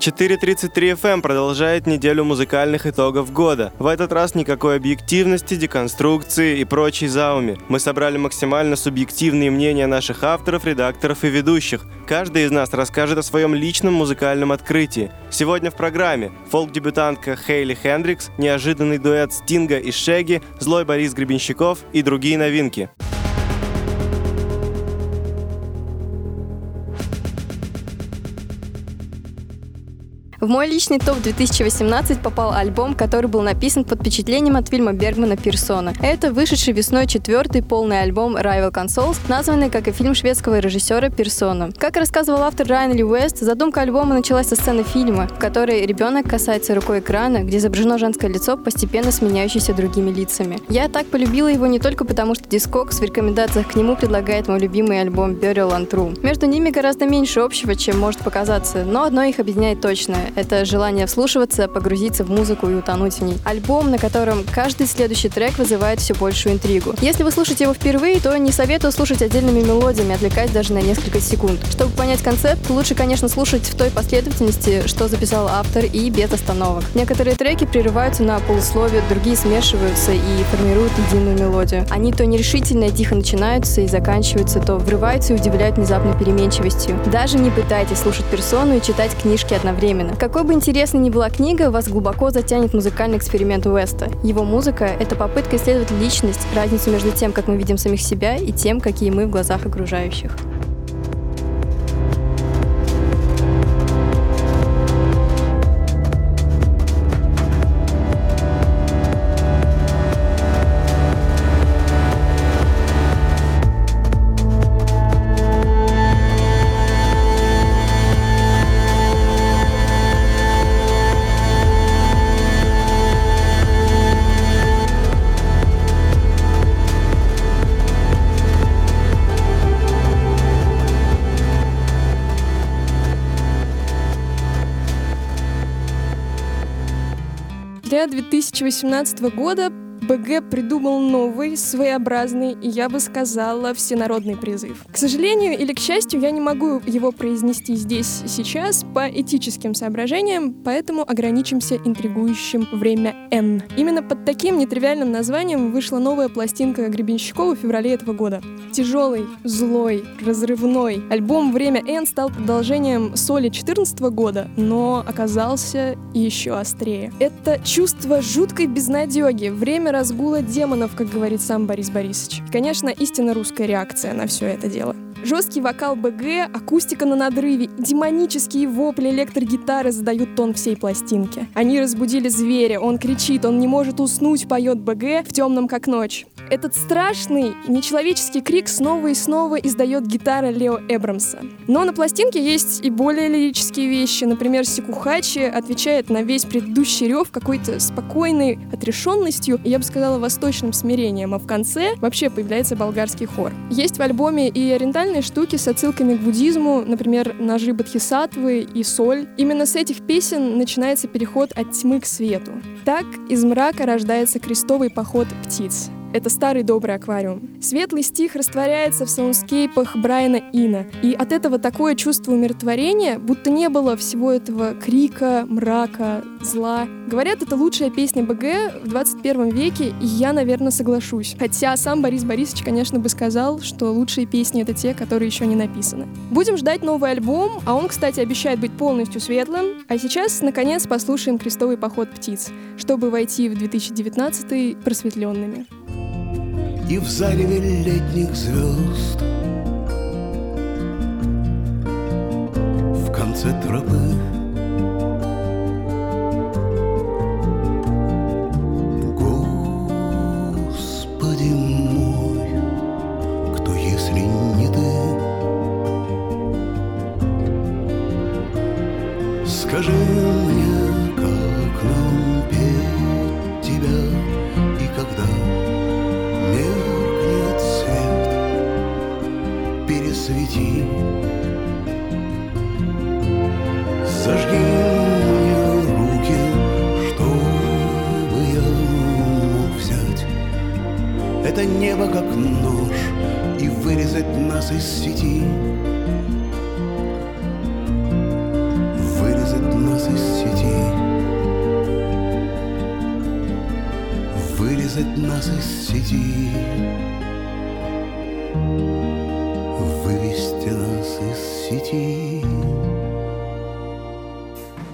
4.33 FM продолжает неделю музыкальных итогов года. В этот раз никакой объективности, деконструкции и прочей зауми. Мы собрали максимально субъективные мнения наших авторов, редакторов и ведущих. Каждый из нас расскажет о своем личном музыкальном открытии. Сегодня в программе фолк-дебютантка Хейли Хендрикс, неожиданный дуэт Стинга и Шеги, злой Борис Гребенщиков и другие новинки. В мой личный топ 2018 попал альбом, который был написан под впечатлением от фильма Бергмана «Персона». Это вышедший весной четвертый полный альбом Rival Consoles, названный, как и фильм шведского режиссера «Персона». Как рассказывал автор Райан Ли Уэст, задумка альбома началась со сцены фильма, в которой ребенок касается рукой экрана, где изображено женское лицо, постепенно сменяющееся другими лицами. Я так полюбила его не только потому, что Discogs в рекомендациях к нему предлагает мой любимый альбом Burial and True. Между ними гораздо меньше общего, чем может показаться, но одно их объединяет точно это желание вслушиваться, погрузиться в музыку и утонуть в ней. Альбом, на котором каждый следующий трек вызывает все большую интригу. Если вы слушаете его впервые, то не советую слушать отдельными мелодиями, отвлекаясь даже на несколько секунд. Чтобы понять концепт, лучше, конечно, слушать в той последовательности, что записал автор и без остановок. Некоторые треки прерываются на полусловие, другие смешиваются и формируют единую мелодию. Они то нерешительно и тихо начинаются и заканчиваются, то врываются и удивляют внезапной переменчивостью. Даже не пытайтесь слушать персону и читать книжки одновременно. Какой бы интересной ни была книга, вас глубоко затянет музыкальный эксперимент Уэста. Его музыка — это попытка исследовать личность, разницу между тем, как мы видим самих себя, и тем, какие мы в глазах окружающих. Для 2018 года БГ придумал новый, своеобразный и, я бы сказала, всенародный призыв. К сожалению или к счастью, я не могу его произнести здесь сейчас по этическим соображениям, поэтому ограничимся интригующим «Время N». Именно под таким нетривиальным названием вышла новая пластинка Гребенщикова в феврале этого года. Тяжелый, злой, разрывной. Альбом «Время N» стал продолжением соли 2014 года, но оказался еще острее. Это чувство жуткой безнадеги, время разгула демонов, как говорит сам Борис Борисович. И, конечно, истинно русская реакция на все это дело. Жесткий вокал БГ, акустика на надрыве, демонические вопли электрогитары задают тон всей пластинки. Они разбудили зверя, он кричит, он не может уснуть, поет БГ в темном как ночь. Этот страшный, нечеловеческий крик снова и снова издает гитара Лео Эбрамса. Но на пластинке есть и более лирические вещи. Например, Сикухачи отвечает на весь предыдущий рев какой-то спокойной отрешенностью, я бы сказала, восточным смирением, а в конце вообще появляется болгарский хор. Есть в альбоме и ориентальные штуки с отсылками к буддизму, например, ножи Бодхисаттвы и соль. Именно с этих песен начинается переход от тьмы к свету. Так из мрака рождается крестовый поход птиц. Это старый добрый аквариум. Светлый стих растворяется в саундскейпах Брайана Ина. И от этого такое чувство умиротворения, будто не было всего этого крика, мрака, зла. Говорят, это лучшая песня БГ в 21 веке, и я, наверное, соглашусь. Хотя сам Борис Борисович, конечно, бы сказал, что лучшие песни — это те, которые еще не написаны. Будем ждать новый альбом, а он, кстати, обещает быть полностью светлым. А сейчас, наконец, послушаем «Крестовый поход птиц», чтобы войти в 2019 просветленными и в зареве летних звезд. В конце тропы Господи мой, кто если не ты Скажи мне, пути. Зажги мне руки, чтобы я мог взять Это небо как нож и вырезать нас из сети. Вырезать нас из сети. Вырезать нас из сети вывести нас из сети.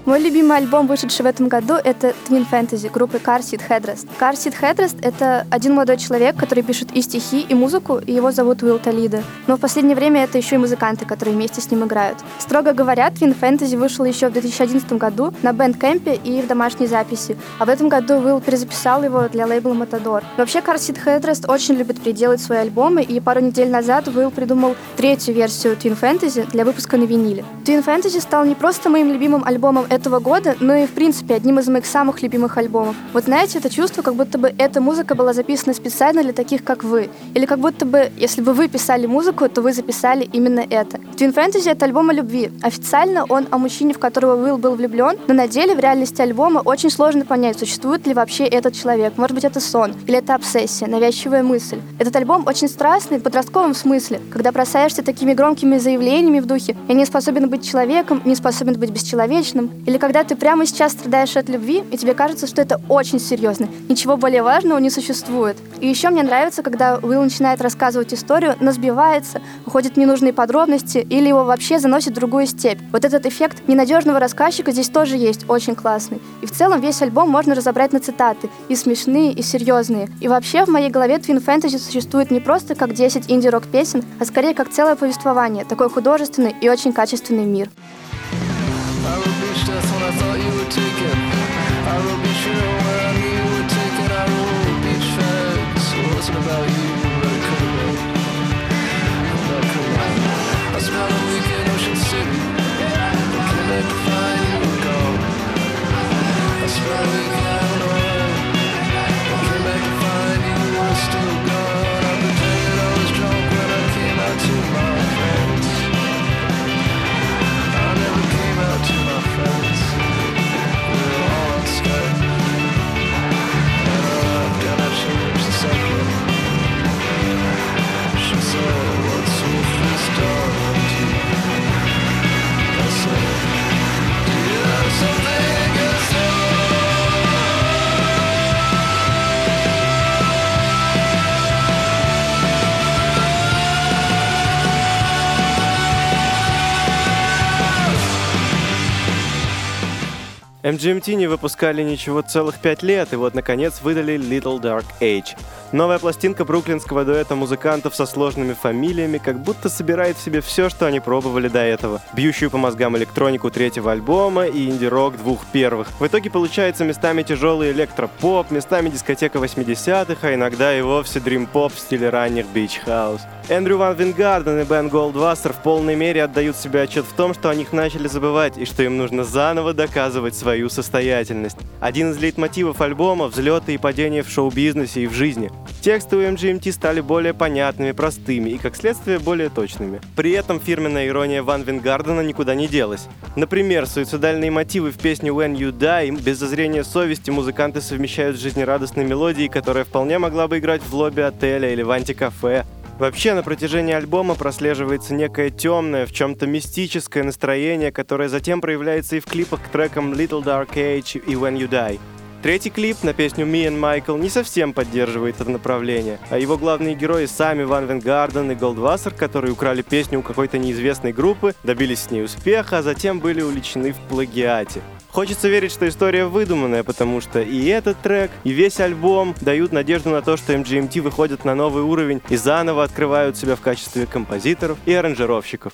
Мой любимый альбом, вышедший в этом году, это Twin Fantasy группы Car Seat Headrest. Car Seat Headrest — это один молодой человек, который пишет и стихи, и музыку, и его зовут Уилл Толидо. Но в последнее время это еще и музыканты, которые вместе с ним играют. Строго говоря, Twin Fantasy вышел еще в 2011 году на Bandcamp и в домашней записи, а в этом году Уилл перезаписал его для лейбла Matador. Вообще, Car Seat Headrest очень любит переделать свои альбомы, и пару недель назад Уилл придумал третью версию Twin Fantasy для выпуска на виниле. Twin Fantasy стал не просто моим любимым альбомом этого года, но и, в принципе, одним из моих самых любимых альбомов. Вот знаете, это чувство, как будто бы эта музыка была записана специально для таких, как вы. Или как будто бы, если бы вы писали музыку, то вы записали именно это. Twin Fantasy — это альбом о любви. Официально он о мужчине, в которого Уилл был влюблен, но на деле в реальности альбома очень сложно понять, существует ли вообще этот человек. Может быть, это сон, или это обсессия, навязчивая мысль. Этот альбом очень страстный в подростковом смысле, когда бросаешься такими громкими заявлениями в духе «я не способен быть человеком, не способен быть бесчеловечным», или когда ты прямо сейчас страдаешь от любви, и тебе кажется, что это очень серьезно. Ничего более важного не существует. И еще мне нравится, когда Уилл начинает рассказывать историю, но сбивается, уходит в ненужные подробности, или его вообще заносит в другую степь. Вот этот эффект ненадежного рассказчика здесь тоже есть, очень классный. И в целом весь альбом можно разобрать на цитаты, и смешные, и серьезные. И вообще в моей голове Twin Fantasy существует не просто как 10 инди-рок песен, а скорее как целое повествование, такой художественный и очень качественный мир. beach, that's when I thought you were taken. I wrote beach, you when I knew you were taken. I wrote beach facts. Well, it wasn't about you, but it could have been. But it could have been. I spent a week in Ocean City. Couldn't find you, no. I spent a week MGMT не выпускали ничего целых пять лет, и вот, наконец, выдали Little Dark Age. Новая пластинка бруклинского дуэта музыкантов со сложными фамилиями как будто собирает в себе все, что они пробовали до этого. Бьющую по мозгам электронику третьего альбома и инди-рок двух первых. В итоге получается местами тяжелый электропоп, местами дискотека 80-х, а иногда и вовсе дрим-поп в стиле ранних Beach House. Эндрю Ван Вингарден и Бен Голдвассер в полной мере отдают себе отчет в том, что о них начали забывать и что им нужно заново доказывать свою состоятельность. Один из лейтмотивов альбома — взлеты и падения в шоу-бизнесе и в жизни. Тексты у MGMT стали более понятными, простыми и, как следствие, более точными. При этом фирменная ирония Ван Вингардена никуда не делась. Например, суицидальные мотивы в песне When You Die без зазрения совести музыканты совмещают с жизнерадостной мелодией, которая вполне могла бы играть в лобби отеля или в антикафе, Вообще, на протяжении альбома прослеживается некое темное, в чем-то мистическое настроение, которое затем проявляется и в клипах к трекам Little Dark Age и When You Die. Третий клип на песню Me and Michael не совсем поддерживает это направление, а его главные герои сами Ван Венгарден и Голдвассер, которые украли песню у какой-то неизвестной группы, добились с ней успеха, а затем были уличены в плагиате. Хочется верить, что история выдуманная, потому что и этот трек, и весь альбом дают надежду на то, что MGMT выходят на новый уровень и заново открывают себя в качестве композиторов и аранжировщиков.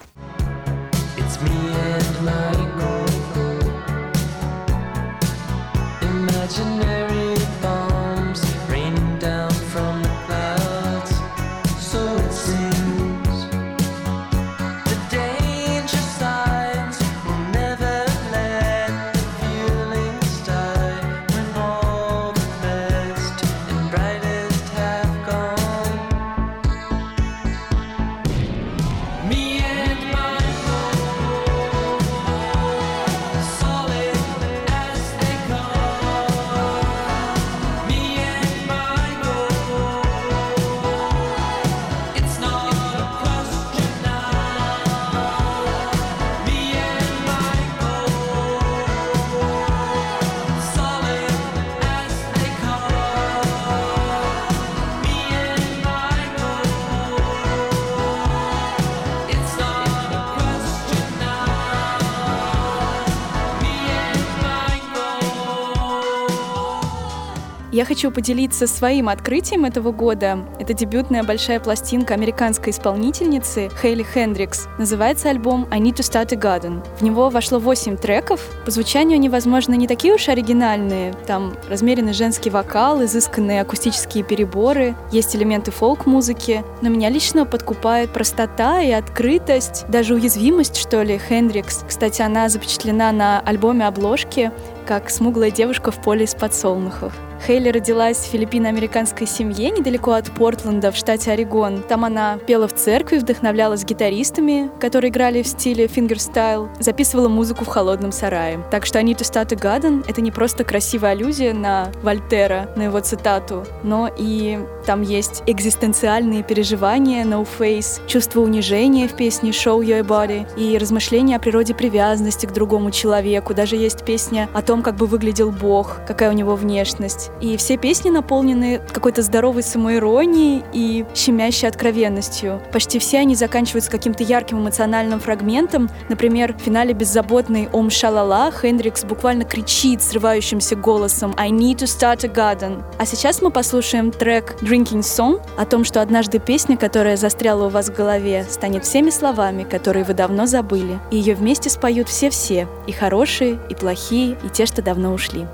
Я хочу поделиться своим открытием этого года. Это дебютная большая пластинка американской исполнительницы Хейли Хендрикс. Называется альбом «I Need to Start a Garden». В него вошло 8 треков. По звучанию они, возможно, не такие уж оригинальные. Там размеренный женский вокал, изысканные акустические переборы, есть элементы фолк-музыки. Но меня лично подкупает простота и открытость, даже уязвимость, что ли, Хендрикс. Кстати, она запечатлена на альбоме обложки как смуглая девушка в поле из подсолнухов. Хейли родилась в филиппино-американской семье недалеко от Портленда в штате Орегон. Там она пела в церкви, вдохновлялась гитаристами, которые играли в стиле fingerstyle, записывала музыку в холодном сарае. Так что I Need to Start a Garden — это не просто красивая аллюзия на Вольтера, на его цитату, но и там есть экзистенциальные переживания No Face, чувство унижения в песне Show You a Body и размышления о природе привязанности к другому человеку. Даже есть песня о том, как бы выглядел Бог, какая у него внешность. И все песни наполнены какой-то здоровой самоиронией и щемящей откровенностью. Почти все они заканчиваются каким-то ярким эмоциональным фрагментом. Например, в финале беззаботный «Ом Шалала» Хендрикс буквально кричит срывающимся голосом «I need to start a garden». А сейчас мы послушаем трек «Drinking Song» о том, что однажды песня, которая застряла у вас в голове, станет всеми словами, которые вы давно забыли. И ее вместе споют все-все, и хорошие, и плохие, и те, что давно ушли.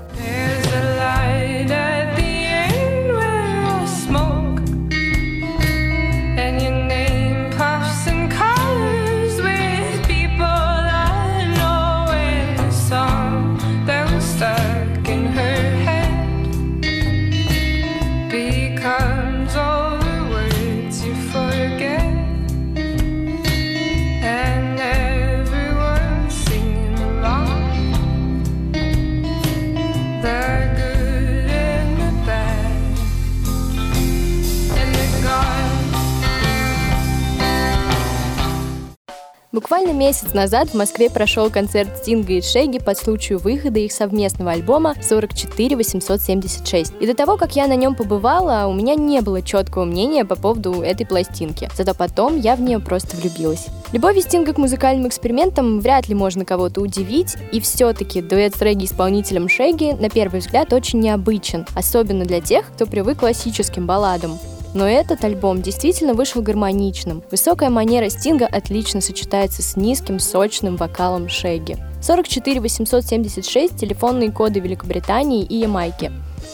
Буквально месяц назад в Москве прошел концерт Стинга и Шеги по случаю выхода их совместного альбома 44 876. И до того, как я на нем побывала, у меня не было четкого мнения по поводу этой пластинки. Зато потом я в нее просто влюбилась. Любовью Стинга к музыкальным экспериментам вряд ли можно кого-то удивить, и все-таки дуэт с регги-исполнителем Шеги на первый взгляд очень необычен, особенно для тех, кто привык к классическим балладам. Но этот альбом действительно вышел гармоничным. Высокая манера Стинга отлично сочетается с низким, сочным вокалом Шеги. 44 876 – телефонные коды Великобритании и Ямайки.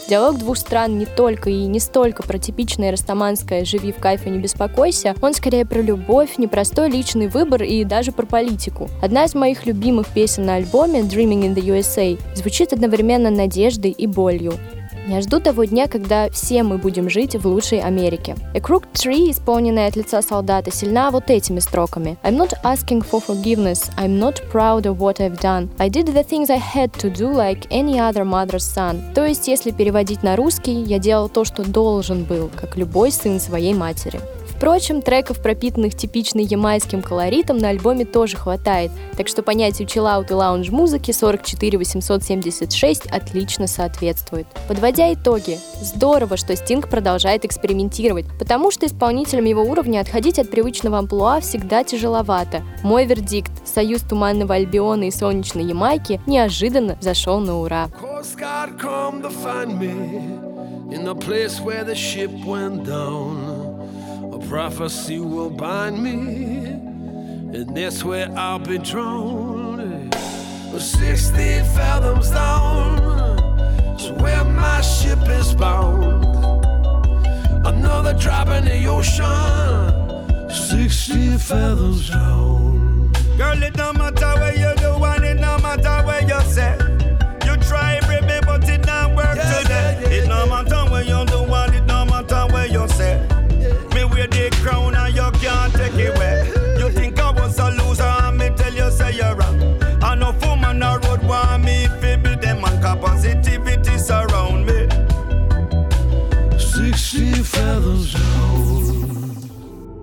Диалог двух стран не только и не столько про типичное растаманское «живи в кайф и не беспокойся», он скорее про любовь, непростой личный выбор и даже про политику. Одна из моих любимых песен на альбоме «Dreaming in the USA» звучит одновременно надеждой и болью. Я жду того дня, когда все мы будем жить в лучшей Америке. A Crooked Tree, исполненная от лица солдата, сильна вот этими строками. I'm not asking for forgiveness. I'm not proud of what I've done. I did the things I had to do like any other mother's son. То есть, если переводить на русский, я делал то, что должен был, как любой сын своей матери. Впрочем, треков, пропитанных типичным ямайским колоритом, на альбоме тоже хватает, так что понятию чиллаут и лаунж-музыки 44 876 отлично соответствует. Подводя итоги, здорово, что Стинг продолжает экспериментировать, потому что исполнителям его уровня отходить от привычного амплуа всегда тяжеловато. Мой вердикт – союз Туманного Альбиона и Солнечной Ямайки неожиданно зашел на ура. In the place where the ship went down prophecy will bind me, and that's where I'll be drawn. 60 fathoms down is where my ship is bound. Another drop in the ocean, 60 fathoms down. Girl, it don't matter where you do, and it don't matter where you say.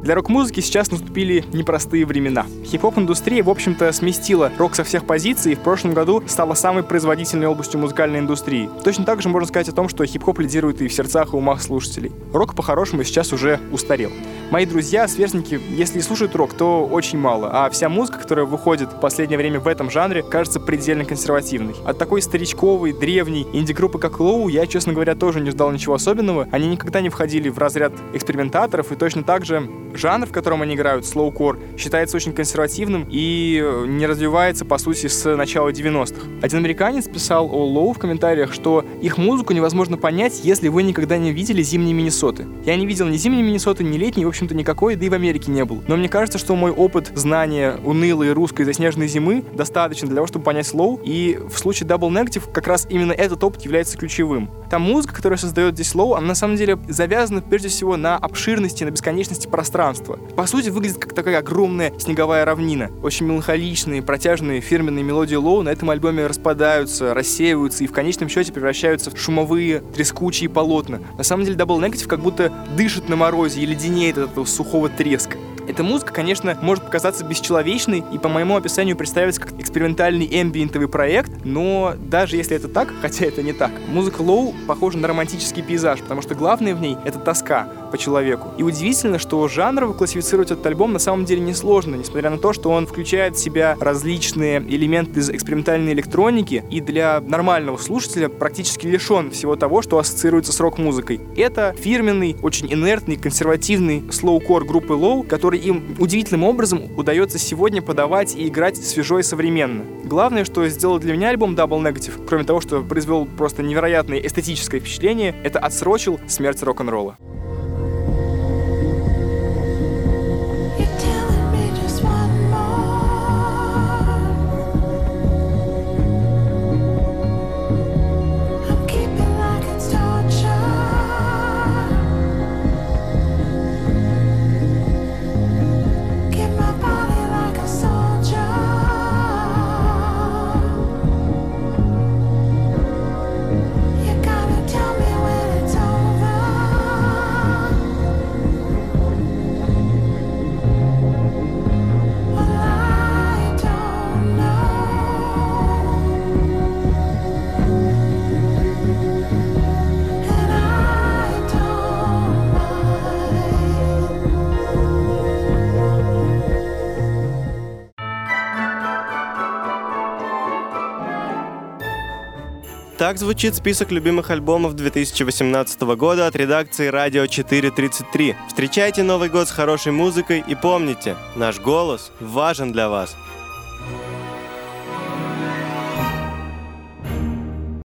Для рок-музыки сейчас наступили непростые времена. Хип-хоп-индустрия, в общем-то, сместила рок со всех позиций и в прошлом году стала самой производительной областью музыкальной индустрии. Точно так же можно сказать о том, что хип-хоп лидирует и в сердцах и умах слушателей. Рок, по-хорошему, сейчас уже устарел. Мои друзья, сверстники, если и слушают рок, то очень мало, а вся музыка, которая выходит в последнее время в этом жанре, кажется предельно консервативной. От такой старичковой, древней инди-группы, как Лоу, я, честно говоря, тоже не ждал ничего особенного. Они никогда не входили в разряд экспериментаторов, и точно так же жанр, в котором они играют, слоукор, считается очень консервативным и э, не развивается, по сути, с начала 90-х. Один американец писал о Лоу в комментариях, что их музыку невозможно понять, если вы никогда не видели зимние Миннесоты. Я не видел ни зимней Миннесоты, ни летней, в общем-то, никакой, да и в Америке не был. Но мне кажется, что мой опыт знания унылой русской заснеженной зимы достаточно для того, чтобы понять Лоу, и в случае Double Negative как раз именно этот опыт является ключевым. Та музыка, которая создает здесь Лоу, она на самом деле завязана прежде всего на обширности, на бесконечности пространства. По сути, выглядит как такая огромная снеговая равнина. Очень меланхоличные, протяжные фирменные мелодии Лоу на этом альбоме распадаются, рассеиваются и в конечном счете превращаются в шумовые, трескучие полотна. На самом деле Double Negative как будто дышит на морозе и леденеет от этого сухого треска. Эта музыка, конечно, может показаться бесчеловечной и по моему описанию представиться как экспериментальный эмбиентовый проект, но даже если это так, хотя это не так, музыка Лоу похожа на романтический пейзаж, потому что главное в ней — это тоска по человеку. И удивительно, что жанрово классифицировать этот альбом на самом деле несложно, несмотря на то, что он включает в себя различные элементы из экспериментальной электроники и для нормального слушателя практически лишен всего того, что ассоциируется с рок-музыкой. Это фирменный, очень инертный, консервативный слоукор группы Low, который им удивительным образом удается сегодня подавать и играть свежо и современно. Главное, что сделал для меня альбом Double Negative, кроме того, что произвел просто невероятное эстетическое впечатление, это отсрочил смерть рок-н-ролла. Так звучит список любимых альбомов 2018 года от редакции «Радио 433». Встречайте Новый год с хорошей музыкой и помните, наш голос важен для вас.